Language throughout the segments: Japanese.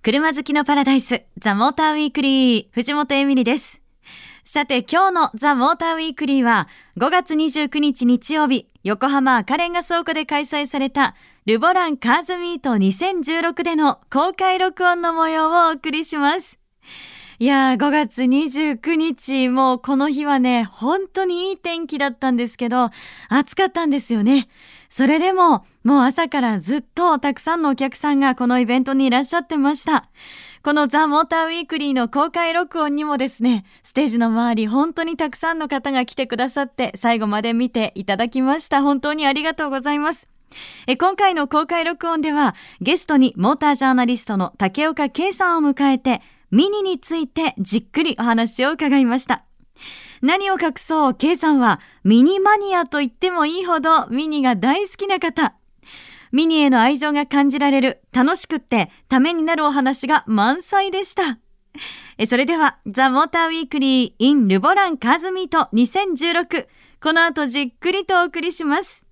車好きのパラダイス、ザ・モーターウィークリー、藤本エミリです。さて、今日のザ・モーターウィークリーは、5月29日日曜日、横浜赤レンガ倉庫で開催された、ルボランカーズミート2016での公開録音の模様をお送りします。いやー、5月29日、もうこの日はね、本当にいい天気だったんですけど、暑かったんですよね。それでも、もう朝からずっとたくさんのお客さんがこのイベントにいらっしゃってました。このザ・モーターウィークリーの公開録音にもですね、ステージの周り本当にたくさんの方が来てくださって最後まで見ていただきました。本当にありがとうございます。え今回の公開録音ではゲストにモータージャーナリストの竹岡圭さんを迎えてミニについてじっくりお話を伺いました。何を隠そう、K さんはミニマニアと言ってもいいほどミニが大好きな方。ミニへの愛情が感じられる、楽しくってためになるお話が満載でした。それでは、ザ・モーター・ウィークリー・イン・ルボラン・カーズ・ミート2016。この後じっくりとお送りします。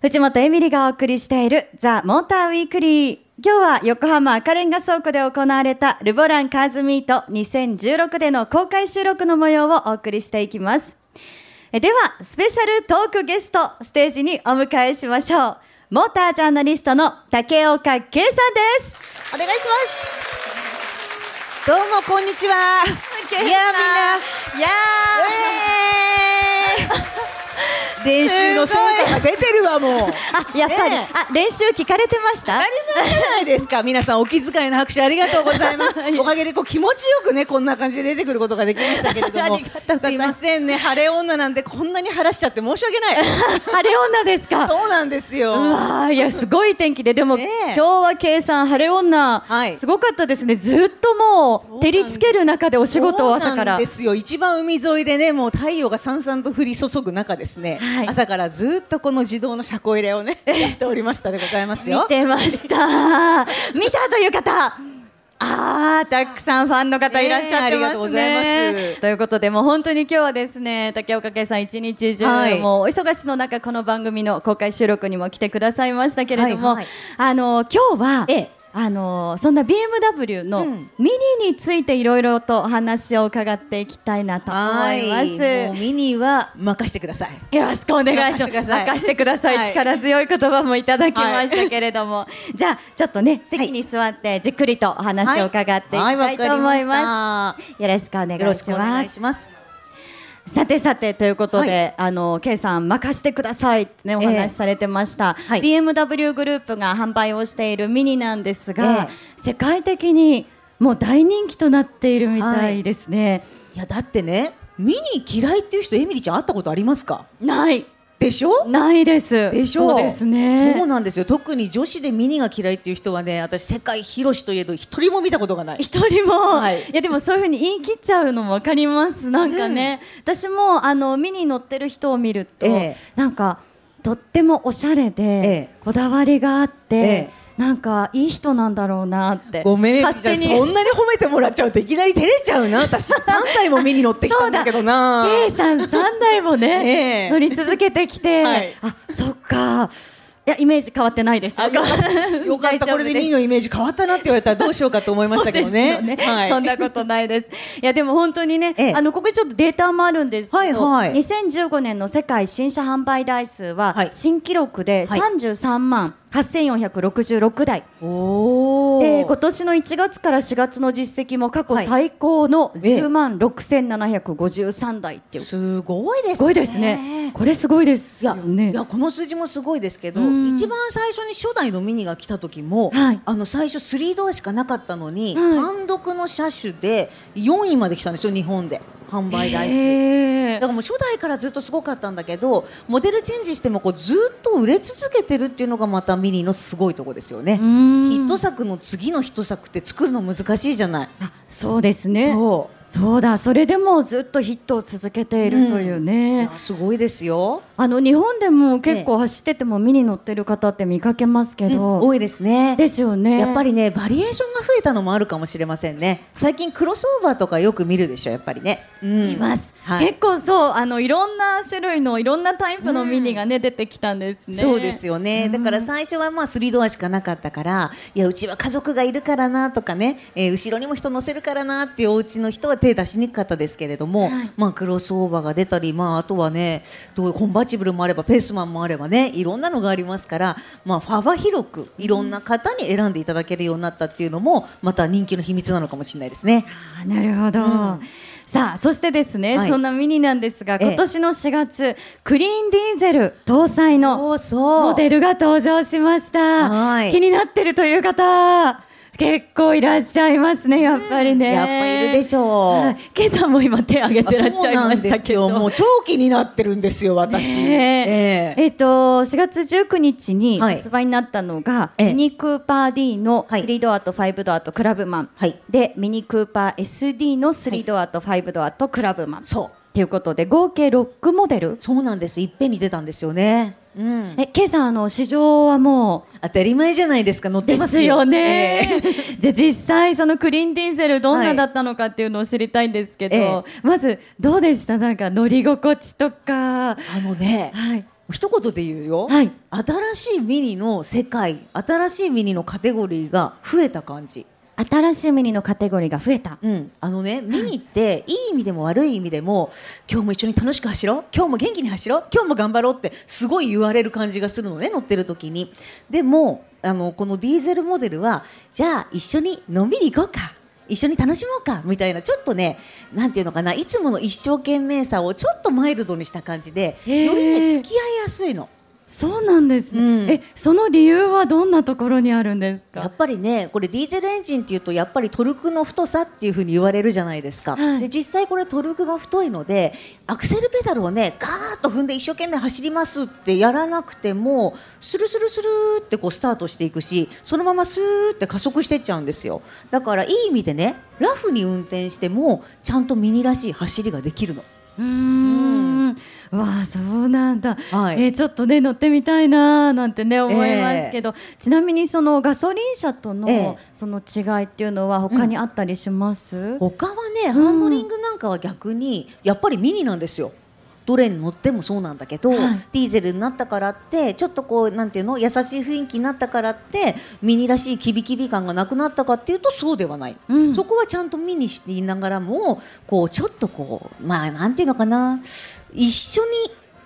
藤本エミリがお送りしているザ・モーター・ウィークリー。今日は横浜赤レンガ倉庫で行われたルボランカーズミート2016での公開収録の模様をお送りしていきます。では、スペシャルトークゲスト、ステージにお迎えしましょう。モータージャーナリストの竹岡圭さんです。お願いします。どうも、こんにちは。いや、みんな。いや練習の成果が出てるわもう。あやっぱり、ね、あ練習聞かれてました？当たり前じゃないです。か皆さんお気遣いの拍手ありがとうございます。おかげでこう気持ちよくねこんな感じで出てくることができましたけれども。す。いませんね。晴れ女なんてこんなに晴らしちゃって申し訳ない。晴れ女ですか？そうなんですよ。うわいやすごい天気で。でも、ね、今日は計算晴れ女、はい、すごかったですね。ずっともう照りつける中でお仕事を朝から。ですよ。一番海沿いでねもう太陽がさんさんと降り注ぐ中ですね、はい、朝からずっとこの自動の車庫入れをね やっておりましたでございますよ。見てました。見たという方ああ、たくさんファンの方いらっしゃってますね。ということで、もう本当に今日はですね、竹岡圭さん一日中、はい、もうお忙しの中、この番組の公開収録にも来てくださいましたけれども、はいはい、あの今日は、ええあのそんな BMW のミニについていろいろとお話を伺っていきたいなと思います。ミニは任してください。よろしくお願いします。任してください。はい、力強い言葉もいただきましたけれども、はい、じゃあちょっとね席に座ってじっくりとお話を伺っていきたいと思います。よろしくお願いします。さてさてということで、はい、あの K さん任してください。ってねお話しされてました、えーはい、BMW グループが販売をしているミニなんですが、えー、世界的にもう大人気となっているみたいですね、はい、いやだってねミニ嫌いっていう人エミリちゃん会ったことありますか？ないでしょ？ないです。でしょ？そうですね。そうなんですよ。特に女子でミニが嫌いっていう人はね私世界広しといえど一人も見たことがない。一人も、はい、いやでもそういうふうに言い切っちゃうのもわかります。なんかね、うん、私もあのミニ乗ってる人を見ると、ええ、なんかとってもおしゃれで、ええ、こだわりがあって、ええなんかいい人なんだろうなって。ごめん勝手に。そんなに褒めてもらっちゃうといきなり照れちゃうな。私3台も見に乗ってきたんだけどな。K さん3台もね、えー、乗り続けてきて、はい、あそっか。いやイメージ変わってないです。よ。かった。これでミニのイメージ変わったなって言われたらどうしようかと思いましたけどね。ね。はい、そんなことないです。いやでも本当にね、ええ、あのここにちょっとデータもあるんですけど、はいはい、2015年の世界新車販売台数は新記録で33万8466台。おで今年の1月から4月の実績も過去最高の10万6753台っていう、すごいですね。すごいですね。これすごいですよね。いやこの数字もすごいですけど、一番最初に初代のミニが来た時も、はい、あの最初3ドアしかなかったのに、はい、単独の車種で4位まで来たんですよ日本で。販売台数。だからもう初代からずっとすごかったんだけどモデルチェンジしてもこうずっと売れ続けてるっていうのがまたミニのすごいところですよね。ヒット作の次のヒット作って作るの難しいじゃない。あそうですね。そう。そうだそれでもずっとヒットを続けているというね、うん、すごいですよあの日本でも結構走ってても見に乗ってる方って見かけますけど、うん、多いですね。ですよね。やっぱりねバリエーションが増えたのもあるかもしれませんね。最近クロスオーバーとかよく見るでしょやっぱりね、うん、います、はい、結構そうあのいろんな種類のいろんなタイプのミニがね、うん、出てきたんですね。そうですよね、だから最初はまあ3ドアしかなかったからいやうちは家族がいるからなとかね、えー、後ろにも人乗せるからなっていうお家の人は手出しにくかったですけれども、はい、まあクロスオーバーが出たりまああとはねコンバーチブルもあればペーススマンもあればねいろんなのがありますから、まあ、幅広くいろんな方に選んでいただけるようになったっていうのもまた人気の秘密なのかもしれないですね。あなるほど、うん。さあそしてですね、はい、そんなミニなんですが今年の4月、ええ、クリーンディーゼル搭載のモデルが登場しました気になってるという方結構いらっしゃいますねやっぱりね、やっぱいるでしょう、はい、今朝も今手挙げてらっしゃいましたけど。もう長期になってるんですよ私、ね、え。ー、え。ー、と4月19日に発売になったのが、はい、ミニクーパー D の3ドアと5ドアとクラブマン、はい、でミニクーパー SD の3ドアと5ドアとクラブマン、そう。ということで合計6モデル。そうなんです。いっぺんに出たんですよねうん、え今朝あの市場はもう当たり前じゃないですか乗ってますよ。ね、えー、じゃあ実際そのクリーンディーゼルどんなだったのかっていうのを知りたいんですけど、はい、まずどうでした？なんか乗り心地とか。あのね、はい、一言で言うよ、はい、新しいミニの世界新しいミニのカテゴリーが増えた感じ新しいミニのカテゴリーが増えた、うん、あのねミニってい。い意味でも悪い意味でも今日も一緒に楽しく走ろう？今日も元気に走ろう？今日も頑張ろうってすごい言われる感じがするのね乗ってる時に。でもあのこのディーゼルモデルはじゃあ一緒にのんびり行こうか。一緒に楽しもうか。みたいなちょっとねなんていうのかないつもの一生懸命さをちょっとマイルドにした感じでよりね付き合いやすいの。そうなんですね、うん、えその理由はどんなところにあるんですか？やっぱりねこれディーゼルエンジンっていうとやっぱりトルクの太さっていうふうに言われるじゃないですか、はい、で実際これトルクが太いのでアクセルペダルをねガーッと踏んで一生懸命走りますってやらなくてもスルスルスルってこうスタートしていくしそのままスーって加速していっちゃうんですよ。だからいい意味でねラフに運転してもちゃんとミニらしい走りができるの。うんわあそうなんだ、はい、えー、ちょっとね乗ってみたいななんてね思いますけど、えー、ちなみにそのガソリン車との、えー、その違いっていうのは他にあったりします、うん、他はねハンドリングなんかは逆にやっぱりミニなんですよ。どれに乗ってもそうなんだけど、はい、ディーゼルになったからってちょっとこうなんていうの優しい雰囲気になったからってミニらしいキビキビ感がなくなったかっていうとそうではない、うん、そこはちゃんとミニしていながらもこうちょっとこうまあなんていうのかな一緒に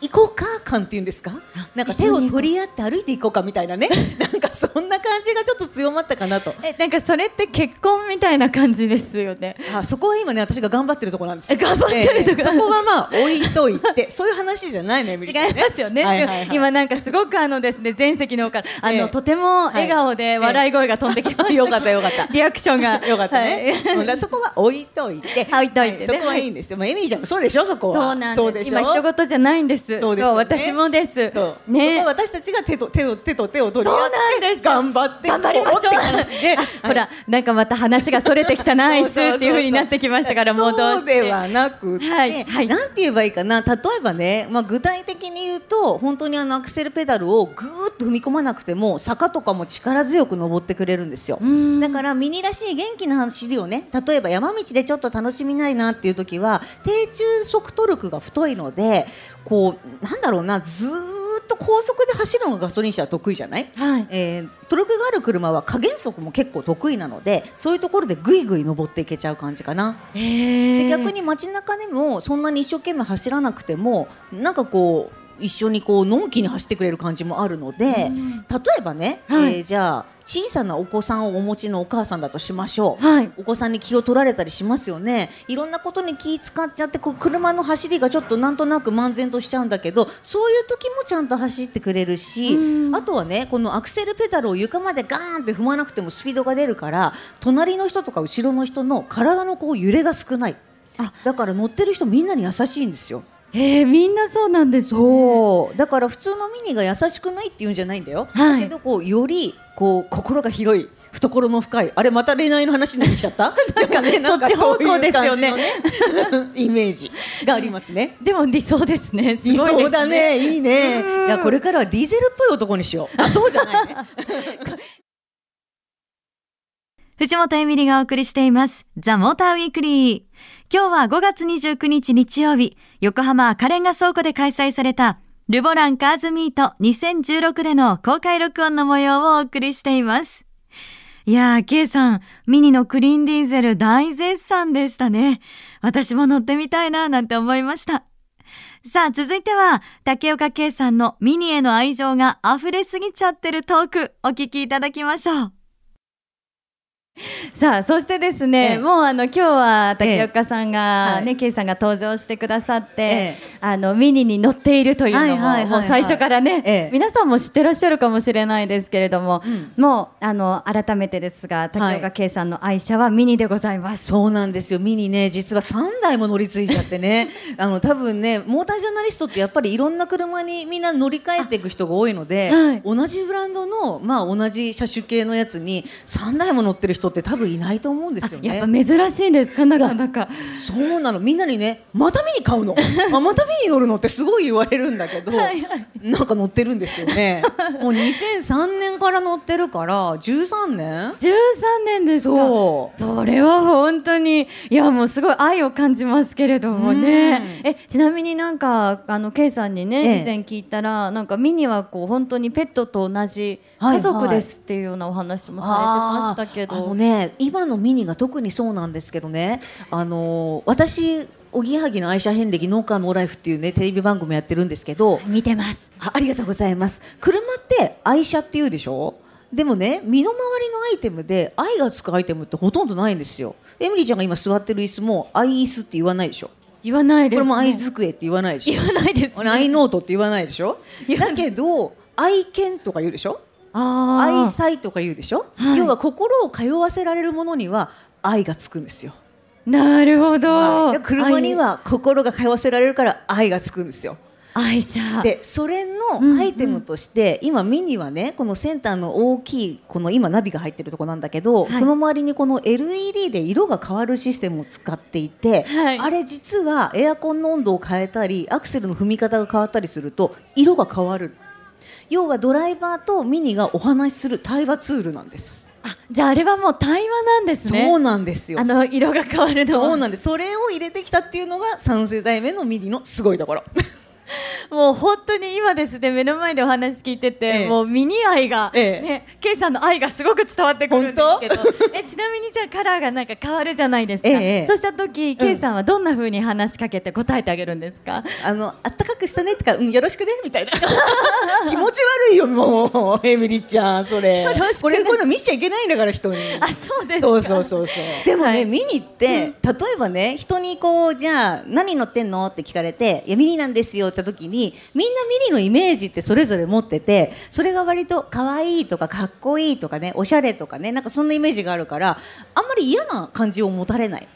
行こうか感っていうんですか？なんか手を取り合って歩いていこうかみたいなね。なんかそんな感じがちょっと強まったかなと。えなんかそれって結婚みたいな感じですよね。あそこは今ね私が頑張ってるところなんです。頑張ってるとこ、えー、そこはまあ置いといてそういう話じゃないね 違いますよね、はいはいはい、今なんかすごくあのですね全席のからあの、えー、とても笑顔で笑い声が飛んできました、え。ー、よかったよかった。リアクションが。よかったね、はい、だそこは置いといて置いといて、ね。はい、そこはいいんですよ、まあ、エミリーちゃんもそうでしょそこはそうなんです。今一言じゃないんですそうです、ね、私もです。ね、私たちが手と手を手と手を取り合って頑張って頑張りましょう。ほらなんかまた話がそれてきたな あいつっていうふうになってきましたから戻して。そうではなくて、はいはい、なんて言えばいいかな。例えばね、まあ具体的に言うと本当にあのアクセルペダルをぐーっと踏み込まなくても坂とかも力強く登ってくれるんですよ。だからミニらしい元気な走りをね例えば山道でちょっと楽しみないなっていう時は低中速トルクが太いのでこうなんだろうなずっと高速で走るのがガソリン車は得意じゃない、はい、えー、トルクがある車は加減速も結構得意なのでそういうところでぐいぐい登っていけちゃう感じかな。で逆に街中でもそんなに一生懸命走らなくてもなんかこう一緒にこうのんきに走ってくれる感じもあるので、例えばね、はい、えー、じゃあ小さなお子さんをお持ちのお母さんだとしましょう、はい、お子さんに気を取られたりしますよね。いろんなことに気使っちゃってこう車の走りがちょっとなんとなく漫然としちゃうんだけどそういう時もちゃんと走ってくれるしあとはねこのアクセルペダルを床までガーンって踏まなくてもスピードが出るから隣の人とか後ろの人の体のこう揺れが少ない。あ。だから乗ってる人みんなに優しいんですよ。えー、みんなそうなんです、ね、そう。だから普通のミニが優しくないっていうんじゃないんだよ、はい、だけどこうよりこう心が広い懐の深いあれまた恋愛の話になっちゃった？なんかねそっち方向ですよね、ね、イメージがありますね。でも理想ですね。理想だね。いいね。いやこれからはディーゼルっぽい男にしよう。あそうじゃないね。藤本エミリがお送りしています。ザ・モーターウィークリー今日は5月29日日曜日横浜赤レンガ倉庫で開催されたルボランカーズミート2016での公開録音の模様をお送りしています。いやー、K さん、ミニのクリーンディーゼル大絶賛でしたね。私も乗ってみたいな、なんて思いました。さあ、続いては、竹岡圭さんのミニへの愛情が溢れすぎちゃってるトーク、お聞きいただきましょう。さあそしてですね、ええ、もうあの今日は竹岡さんがね、ええ、さんが登場してくださって、え、あのミニに乗っているというのも、もう最初からね、皆さんも知ってらっしゃるかもしれないですけれども、うん、もうあの改めてですが竹岡圭さんの愛車はミニでございます、そうなんですよ。ミニね実は3台も乗り継いじゃってね あの多分ねモータージャーナリストってやっぱりいろんな車にみんな乗り換えていく人が多いので、はい、同じブランドのまあ同じ車種系のやつに3台も乗ってる人人って多分いないと思うんですよね。やっぱ珍しいんですか？なかなか。そうなのみんなにねまた見に買うの？あまた見に乗るのってすごい言われるんだけどはい、なんか乗ってるんですよね。もう2003年から乗ってるから13年？13年ですそうそれは本当にいやもうすごい愛を感じますけれどもね。えちなみになんかあの K さんにね、以前聞いたらなんかミニはこう本当にペットと同じ家族ですっていうようなお話もされてましたけど。のね今のミニが特にそうなんですけどね。あの私おぎやはぎの愛車遍歴農家のライフっていうねテレビ番組やってるんですけど。見てます。ありがとうございます。車って愛車っていうでしょ？でもね身の回りのアイテムで愛がつくアイテムってほとんどないんですよ。エミリーちゃんが今座ってる椅子も愛椅子って言わないでしょ？言わないです、ね、これも愛机って言わないでしょ？言わないです、ね、愛ノートって言わないでしょ？だけど愛犬とか言うでしょ？愛妻とか言うでしょ、はい、要は心を通わせられるものには愛がつくんですよ。なるほど、はい、車には心が通わせられるから愛がつくんですよ。愛車。でそれのアイテムとして、うんうん、今ミニはねこのセンターの大きいこの今ナビが入ってるとこなんだけど、はい、その周りにこの LED で色が変わるシステムを使っていて、はい、あれ実はエアコンの温度を変えたりアクセルの踏み方が変わったりすると色が変わる要はドライバーとミニがお話しする対話ツールなんです。あじゃああれはもう対話なんですね。そうなんですよ。あの色が変わるのそうなんです。それを入れてきたっていうのが3世代目のミニのすごいところ もう本当に今ですね目の前でお話聞いてて、ええ、もうミニ愛が、ええ。ね、ケイさんの愛がすごく伝わってくるんですけど。えちなみにじゃあカラーがなんか変わるじゃないですか、ええ、そうした時、ケイさんはどんなふうに話しかけて答えてあげるんですか？あのあったかくしたねとか、うん、よろしくね？みたいな。気持ち悪いよもうエミリちゃんそれ。これこういうの見ちゃいけないんだから人に。あそうですそうそうそうそう。でもね、はい、ミニって、うん、例えばね人にこうじゃあ何乗ってんの？って聞かれていやミニなんですよってった時にみんなミニのイメージってそれぞれ持っててそれが割と可愛いとかかっこいいとかねおしゃれとかねなんかそんなイメージがあるからあんまり嫌な感じを持たれない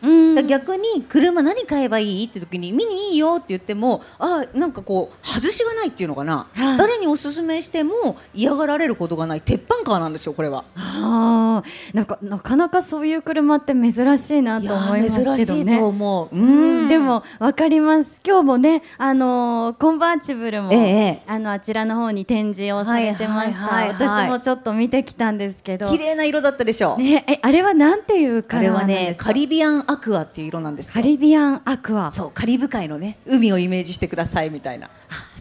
逆に車何買えばいいって時にミニいいよって言ってもあなんかこう外しがないっていうのかな、はあ、誰におすすめしても嫌がられることがない鉄板カーなんですよこれは。はあ、なんかなかなかそういう車って珍しいなと思いますけどね。珍しいと思う。うんでもわかります。今日もねあのーコンバーチブルも、ええ、あのあちらの方に展示をされてました、はいはいはいはい、私もちょっと見てきたんですけど。綺麗な色だったでしょう、ね、えあれはなんていうカラーなんですか？あれはねカリビアンアクアっていう色なんですカリビアンアクア。そうカリブ海のね海をイメージしてくださいみたいな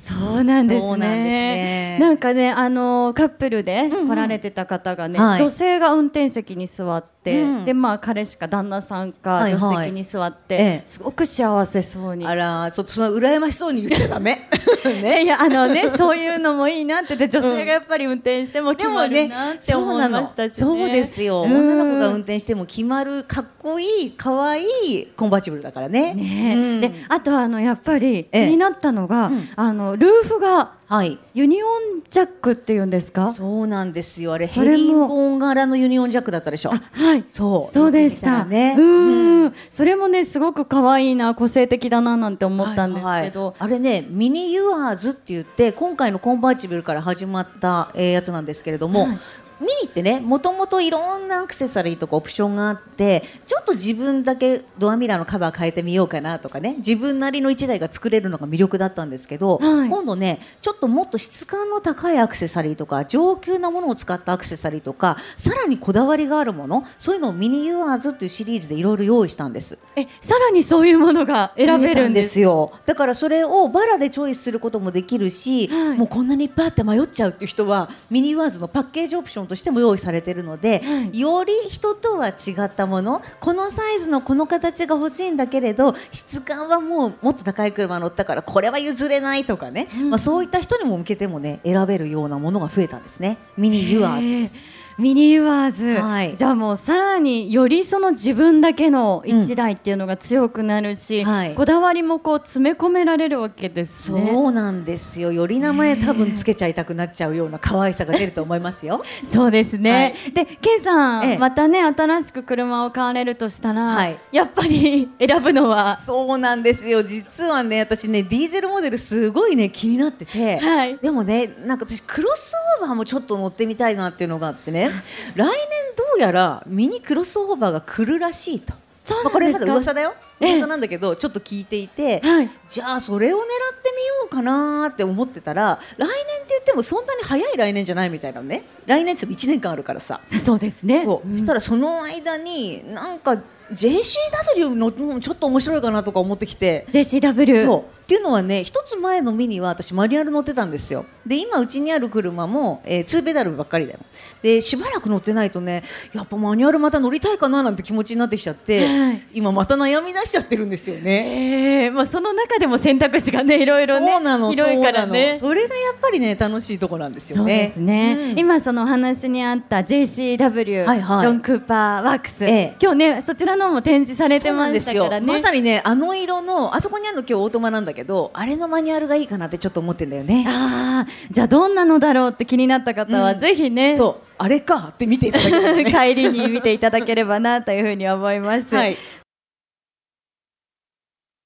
そうなんですね。なんね。なんかね、あのカップルで来られてた方がね、うんうん、女性が運転席に座って、うん、でまあ彼しか旦那さんか助手席に座って、はいはい、すごく幸せそうに。あら、ちょっとその羨ましそうに言っちゃダメ。ね、いやあのね、そういうのもいいなってて女性がやっぱり運転しても決まるなって思いましたし、ね、そうですよ。女の子が運転しても決まるかっこいい可愛いコンバーチブルだからね。ね、であとあのやっぱり気になったのが、あのルーフがはい。ユニオンジャックっていうんですか？そうなんですよ。あれヘリンボン柄のユニオンジャックだったでしょ。はい。そう。そうでした。ね。うん、それもねすごく可愛いな個性的だななんて思ったんですけど、はいはい、あれね MINI Yours って言って今回のコンバーチブルから始まった、えー、やつなんですけれども、はいミニってねもともといろんなアクセサリーとかオプションがあってちょっと自分だけドアミラーのカバー変えてみようかなとかね自分なりの1台が作れるのが魅力だったんですけど、はい、今度ねちょっともっと質感の高いアクセサリーとか上級なものを使ったアクセサリーとかさらにこだわりがあるものそういうのをミニユアーズっていうシリーズでいろいろ用意したんです。えさらにそういうものが選べるんですよ。だからそれをバラでチョイスすることもできるし、はい、もうこんなにいっぱいあって迷っちゃうっていう人はミニユアーズのパッケージオプションとしても用意されてるので、はい、より人とは違ったものこのサイズのこの形が欲しいんだけれど質感はもうもっと高い車乗ったからこれは譲れないとかね、うん、まあ、そういった人にも向けてもね選べるようなものが増えたんですね。ミニユアーズです。ミニユアーズ、はい、じゃあもうさらによりその自分だけの一台っていうのが強くなるし、うん。はい、こだわりもこう詰め込められるわけですね。そうなんですよ。より名前多分つけちゃいたくなっちゃうような可愛さが出ると思いますよ。そうですね、はい、でケンさん、ええ、またね新しく車を買われるとしたら、はい、やっぱり選ぶのは？そうなんですよ。実はね私ねディーゼルモデルすごいね気になってて、はい、でもねなんか私クロスオーバーもちょっと乗ってみたいなっていうのがあってね 来年どうやらミニクロスオーバーが来るらしいと。まあ、これまだ噂だよ。噂なんだけどちょっと聞いていて、はい、じゃあそれを狙ってみようかなって思ってたら来年って言ってもそんなに早い来年じゃないみたいなね。来年って1年間あるからさ。そうですね。そ,、う。したらその間になんか JCW のちょっと面白いかなとか思ってきて。JCW そうっていうのはね一つ前のミニは私マニュアル乗ってたんですよ。で今うちにある車も、えー、2ペダルばっかりだよ。でしばらく乗ってないとねやっぱマニュアルまた乗りたいかななんて気持ちになってきちゃって、はい、今また悩み出しちゃってるんですよね、えーまあ、その中でも選択肢がねいろいろねそうなの広いからね。それがやっぱりね楽しいとこなんですよね。そうですね、うん、今そのお話にあった JCW、はいはい、ドン・クーパーワークス、ええ、今日ねそちらのも展示されてましたからね。まさにねあの色のあそこにあるの今日オートマなんだけどあれのマニュアルがいいかなってちょっと思ってんだよね。ああじゃあどんなのだろうって気になった方は、うん、ぜひね。そう。あれかって見ていただければ、ね、帰りに見てい。ただければなというふうに思います。はい。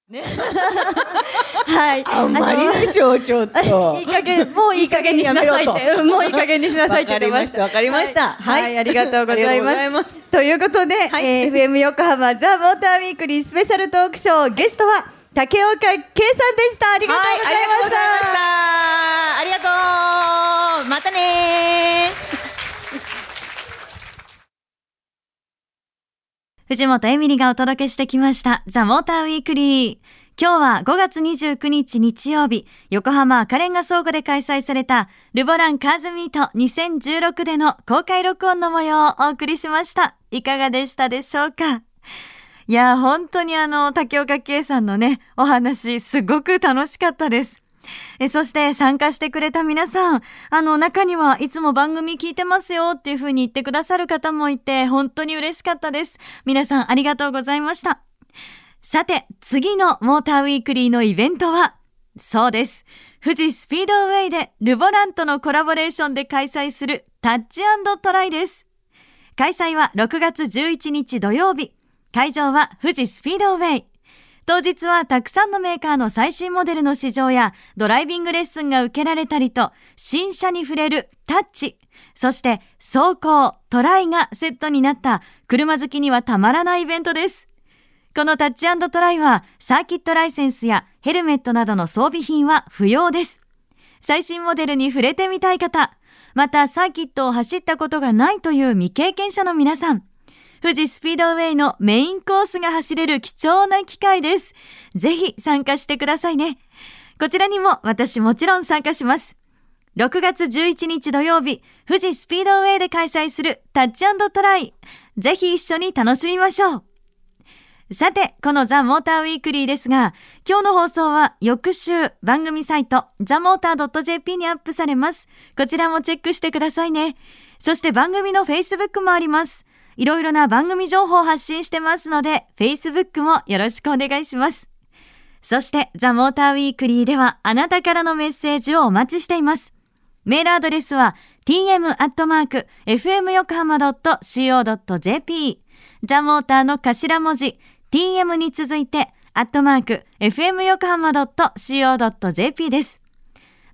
ね、はい。あんまりでしょう、ちょっと。いい加減、もういい加減にしなさいって、もういい加減にしなさいって言ってました。わかりました。はい、ありがとうございます。ということで、はい。え FM 横浜ザ・モーターウィークリースペシャルトークショー、ゲストは竹岡圭さんでした。ありがとうございました。ありがとうまたね 藤本エミリがお届けしてきました、ザ・モーターウィークリー。今日は5月29日日曜日、横浜赤レンガ倉庫で開催された、ルボランカーズミート2016での公開録音の模様をお送りしました。いかがでしたでしょうか？いや、本当にあの、竹岡圭さんのね、お話、すごく楽しかったです。えそして参加してくれた皆さん、あの中にはいつも番組聞いてますよっていう風に言ってくださる方もいて、本当に嬉しかったです。皆さんありがとうございました。さて、次のモーターウィークリーのイベントは、そうです。富士スピードウェイでルボランとのコラボレーションで開催するタッチトライです。開催は6月11日土曜日。会場は富士スピードウェイ。当日はたくさんのメーカーの最新モデルの試乗やドライビングレッスンが受けられたりと、新車に触れるタッチ、そして走行、トライがセットになった車好きにはたまらないイベントです。このタッチトライはサーキットライセンスやヘルメットなどの装備品は不要です。最新モデルに触れてみたい方、またサーキットを走ったことがないという未経験者の皆さん、富士スピードウェイのメインコースが走れる貴重な機会です。ぜひ参加してくださいね。こちらにも私もちろん参加します。6月11日土曜日、富士スピードウェイで開催するタッチトライ。ぜひ一緒に楽しみましょう。さて、このザ・モーターウィークリーですが、今日の放送は翌週番組サイトザ・モーター .jp にアップされます。こちらもチェックしてくださいね。そして番組の Facebook もあります。いろいろな番組情報を発信してますので、Facebook もよろしくお願いします。そして、ザ・モーターウィークリーでは、あなたからのメッセージをお待ちしています。メールアドレスは、tm.fmyokohama.co.jp ザ・モーターの頭文字、tm に続いて、アットマーク、fmyokohama.co.jp です。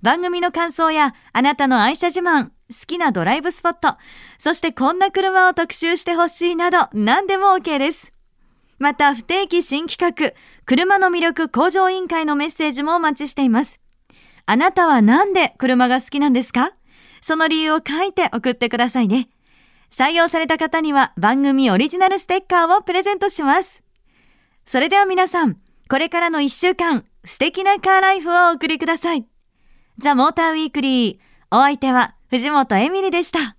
番組の感想や、あなたの愛車自慢、好きなドライブスポット、そしてこんな車を特集してほしいなど何でも OK です。また不定期新企画、車の魅力向上委員会のメッセージもお待ちしています。あなたはなんで車が好きなんですか？その理由を書いて送ってくださいね。採用された方には番組オリジナルステッカーをプレゼントします。それでは皆さん、これからの一週間、素敵なカーライフをお送りください。ザ・モーターウィークリー。お相手は藤本エミリでした。